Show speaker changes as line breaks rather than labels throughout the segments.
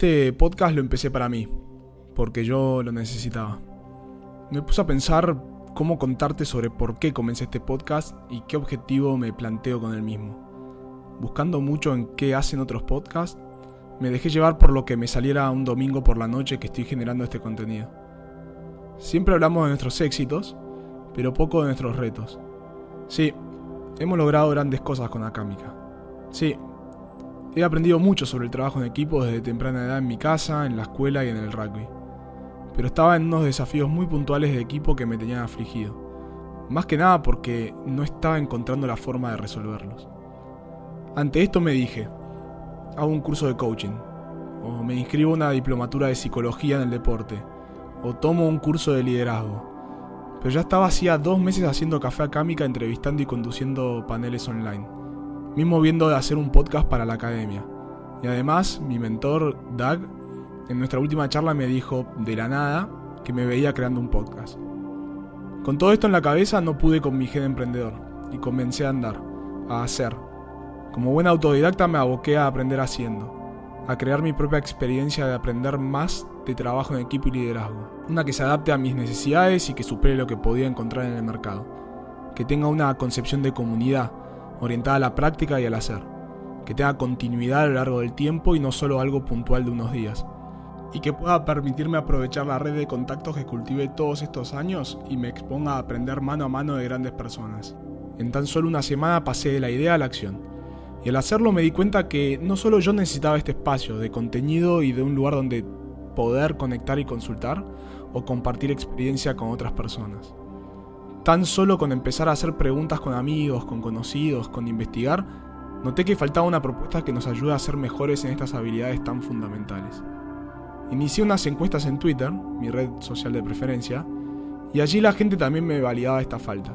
Este podcast lo empecé para mí, porque yo lo necesitaba. Me puse a pensar cómo contarte sobre por qué comencé este podcast y qué objetivo me planteo con el mismo. Buscando mucho en qué hacen otros podcasts, me dejé llevar por lo que me saliera un domingo por la noche que estoy generando este contenido. Siempre hablamos de nuestros éxitos, pero poco de nuestros retos. Sí, hemos logrado grandes cosas con Akámica. Sí, He aprendido mucho sobre el trabajo en equipo desde temprana edad en mi casa, en la escuela y en el rugby. Pero estaba en unos desafíos muy puntuales de equipo que me tenían afligido. Más que nada porque no estaba encontrando la forma de resolverlos. Ante esto me dije, hago un curso de coaching, o me inscribo a una diplomatura de psicología en el deporte, o tomo un curso de liderazgo. Pero ya estaba hacía dos meses haciendo café acámica, entrevistando y conduciendo paneles online mismo viendo de hacer un podcast para la academia. Y además, mi mentor, Doug, en nuestra última charla me dijo, de la nada, que me veía creando un podcast. Con todo esto en la cabeza no pude con mi gen emprendedor y comencé a andar, a hacer. Como buen autodidacta me aboqué a aprender haciendo, a crear mi propia experiencia de aprender más de trabajo en equipo y liderazgo. Una que se adapte a mis necesidades y que supere lo que podía encontrar en el mercado. Que tenga una concepción de comunidad, orientada a la práctica y al hacer, que tenga continuidad a lo largo del tiempo y no solo algo puntual de unos días, y que pueda permitirme aprovechar la red de contactos que cultivé todos estos años y me exponga a aprender mano a mano de grandes personas. En tan solo una semana pasé de la idea a la acción, y al hacerlo me di cuenta que no solo yo necesitaba este espacio de contenido y de un lugar donde poder conectar y consultar, o compartir experiencia con otras personas. Tan solo con empezar a hacer preguntas con amigos, con conocidos, con investigar, noté que faltaba una propuesta que nos ayude a ser mejores en estas habilidades tan fundamentales. Inicié unas encuestas en Twitter, mi red social de preferencia, y allí la gente también me validaba esta falta.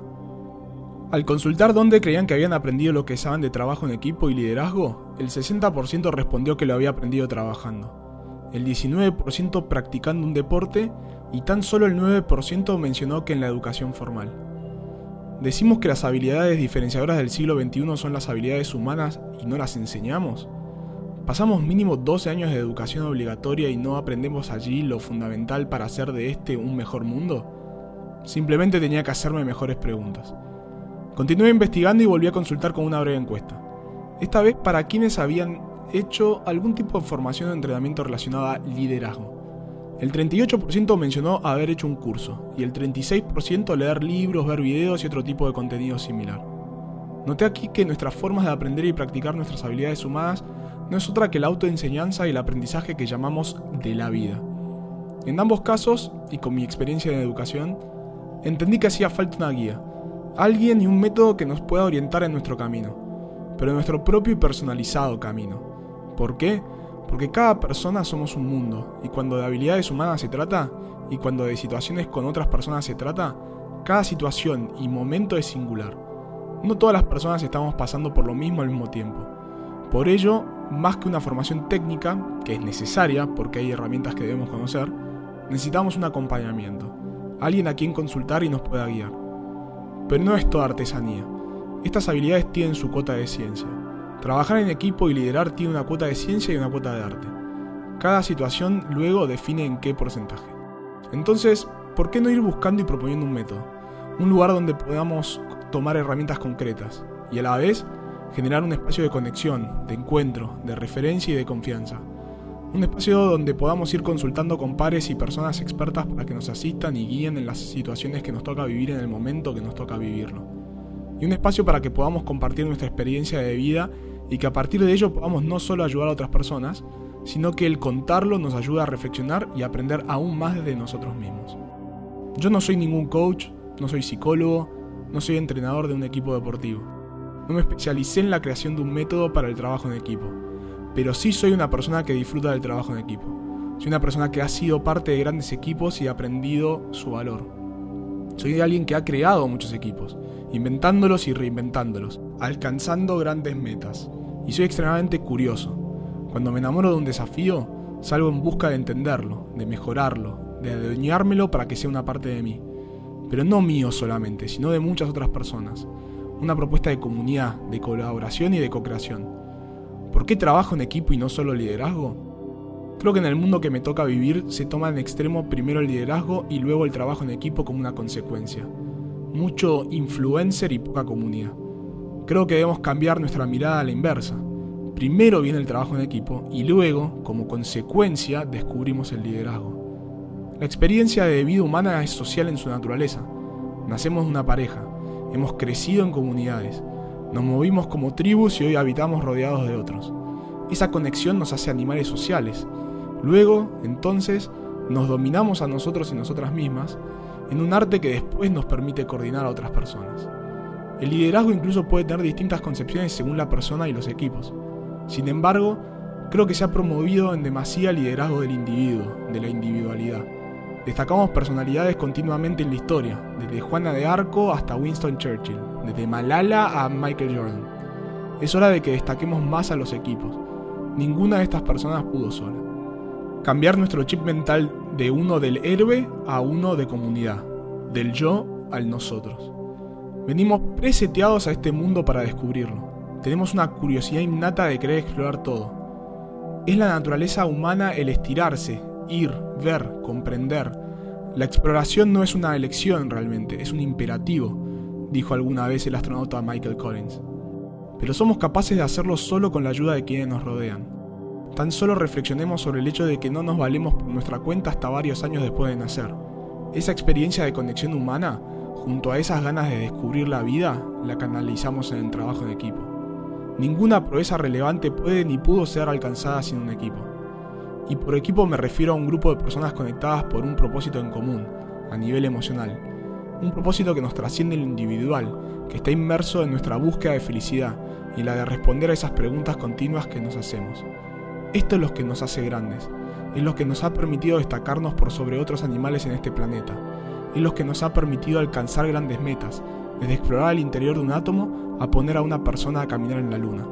Al consultar dónde creían que habían aprendido lo que saben de trabajo en equipo y liderazgo, el 60% respondió que lo había aprendido trabajando, el 19% practicando un deporte y tan solo el 9% mencionó que en la educación formal. ¿Decimos que las habilidades diferenciadoras del siglo XXI son las habilidades humanas y no las enseñamos? ¿Pasamos mínimo 12 años de educación obligatoria y no aprendemos allí lo fundamental para hacer de este un mejor mundo? Simplemente tenía que hacerme mejores preguntas. Continué investigando y volví a consultar con una breve encuesta. Esta vez para quienes habían hecho algún tipo de formación o entrenamiento relacionado a liderazgo. El 38% mencionó haber hecho un curso y el 36% leer libros, ver videos y otro tipo de contenido similar. Noté aquí que nuestras formas de aprender y practicar nuestras habilidades humanas no es otra que la autoenseñanza y el aprendizaje que llamamos de la vida. En ambos casos, y con mi experiencia en educación, entendí que hacía falta una guía, alguien y un método que nos pueda orientar en nuestro camino, pero en nuestro propio y personalizado camino. ¿Por qué? Porque cada persona somos un mundo, y cuando de habilidades humanas se trata, y cuando de situaciones con otras personas se trata, cada situación y momento es singular. No todas las personas estamos pasando por lo mismo al mismo tiempo. Por ello, más que una formación técnica, que es necesaria porque hay herramientas que debemos conocer, necesitamos un acompañamiento, alguien a quien consultar y nos pueda guiar. Pero no es toda artesanía. Estas habilidades tienen su cuota de ciencia. Trabajar en equipo y liderar tiene una cuota de ciencia y una cuota de arte. Cada situación luego define en qué porcentaje. Entonces, ¿por qué no ir buscando y proponiendo un método? Un lugar donde podamos tomar herramientas concretas y a la vez generar un espacio de conexión, de encuentro, de referencia y de confianza. Un espacio donde podamos ir consultando con pares y personas expertas para que nos asistan y guíen en las situaciones que nos toca vivir en el momento que nos toca vivirlo. Y un espacio para que podamos compartir nuestra experiencia de vida y que a partir de ello podamos no solo ayudar a otras personas, sino que el contarlo nos ayuda a reflexionar y aprender aún más de nosotros mismos. Yo no soy ningún coach, no soy psicólogo, no soy entrenador de un equipo deportivo. No me especialicé en la creación de un método para el trabajo en equipo, pero sí soy una persona que disfruta del trabajo en equipo. Soy una persona que ha sido parte de grandes equipos y ha aprendido su valor. Soy alguien que ha creado muchos equipos, inventándolos y reinventándolos, alcanzando grandes metas. Y soy extremadamente curioso. Cuando me enamoro de un desafío, salgo en busca de entenderlo, de mejorarlo, de adueñármelo para que sea una parte de mí. Pero no mío solamente, sino de muchas otras personas. Una propuesta de comunidad, de colaboración y de co-creación. ¿Por qué trabajo en equipo y no solo liderazgo? Creo que en el mundo que me toca vivir se toma en extremo primero el liderazgo y luego el trabajo en equipo como una consecuencia. Mucho influencer y poca comunidad. Creo que debemos cambiar nuestra mirada a la inversa. Primero viene el trabajo en equipo y luego, como consecuencia, descubrimos el liderazgo. La experiencia de vida humana es social en su naturaleza. Nacemos de una pareja, hemos crecido en comunidades, nos movimos como tribus y hoy habitamos rodeados de otros. Esa conexión nos hace animales sociales. Luego, entonces, nos dominamos a nosotros y nosotras mismas en un arte que después nos permite coordinar a otras personas. El liderazgo incluso puede tener distintas concepciones según la persona y los equipos. Sin embargo, creo que se ha promovido en demasía el liderazgo del individuo, de la individualidad. Destacamos personalidades continuamente en la historia, desde Juana de Arco hasta Winston Churchill, desde Malala a Michael Jordan. Es hora de que destaquemos más a los equipos. Ninguna de estas personas pudo sola. Cambiar nuestro chip mental de uno del héroe a uno de comunidad, del yo al nosotros. Venimos preseteados a este mundo para descubrirlo. Tenemos una curiosidad innata de querer explorar todo. Es la naturaleza humana el estirarse, ir, ver, comprender. La exploración no es una elección realmente, es un imperativo, dijo alguna vez el astronauta Michael Collins. Pero somos capaces de hacerlo solo con la ayuda de quienes nos rodean. Tan solo reflexionemos sobre el hecho de que no nos valemos por nuestra cuenta hasta varios años después de nacer. Esa experiencia de conexión humana, junto a esas ganas de descubrir la vida, la canalizamos en el trabajo en equipo. Ninguna proeza relevante puede ni pudo ser alcanzada sin un equipo. Y por equipo me refiero a un grupo de personas conectadas por un propósito en común, a nivel emocional. Un propósito que nos trasciende lo individual, que está inmerso en nuestra búsqueda de felicidad y la de responder a esas preguntas continuas que nos hacemos. Esto es lo que nos hace grandes, es lo que nos ha permitido destacarnos por sobre otros animales en este planeta, es lo que nos ha permitido alcanzar grandes metas, desde explorar el interior de un átomo a poner a una persona a caminar en la luna.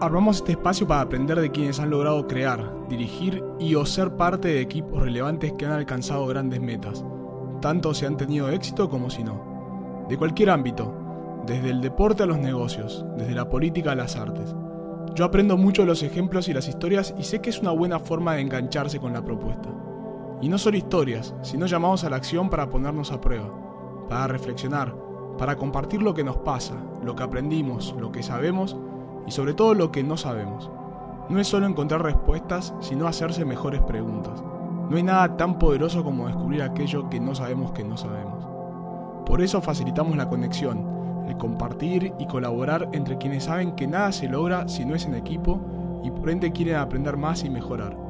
Armamos este espacio para aprender de quienes han logrado crear, dirigir y o ser parte de equipos relevantes que han alcanzado grandes metas, tanto si han tenido éxito como si no. De cualquier ámbito, desde el deporte a los negocios, desde la política a las artes. Yo aprendo mucho de los ejemplos y las historias y sé que es una buena forma de engancharse con la propuesta. Y no solo historias, sino llamados a la acción para ponernos a prueba, para reflexionar, para compartir lo que nos pasa, lo que aprendimos, lo que sabemos y sobre todo lo que no sabemos. No es solo encontrar respuestas, sino hacerse mejores preguntas. No hay nada tan poderoso como descubrir aquello que no sabemos que no sabemos. Por eso facilitamos la conexión, el compartir y colaborar entre quienes saben que nada se logra si no es en equipo y por ende quieren aprender más y mejorar.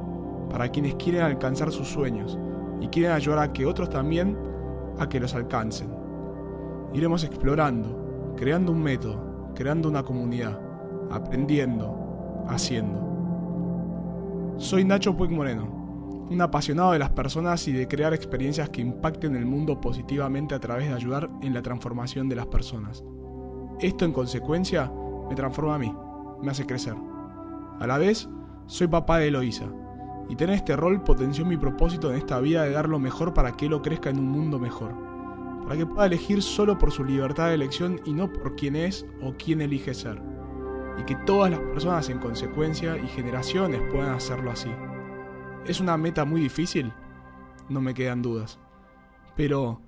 Para quienes quieren alcanzar sus sueños y quieren ayudar a que otros también a que los alcancen. Iremos explorando, creando un método, creando una comunidad aprendiendo, haciendo. Soy Nacho Puig Moreno, un apasionado de las personas y de crear experiencias que impacten el mundo positivamente a través de ayudar en la transformación de las personas. Esto en consecuencia me transforma a mí, me hace crecer. A la vez, soy papá de Eloísa, y tener este rol potenció mi propósito en esta vida de dar lo mejor para que Elo crezca en un mundo mejor, para que pueda elegir solo por su libertad de elección y no por quién es o quién elige ser y que todas las personas en consecuencia y generaciones puedan hacerlo así. ¿Es una meta muy difícil? No me quedan dudas. Pero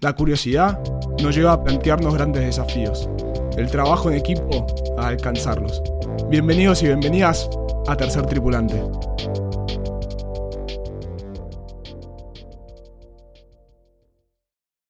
la curiosidad nos lleva a plantearnos grandes desafíos. El trabajo en equipo a alcanzarlos. Bienvenidos y bienvenidas a Tercer Tripulante.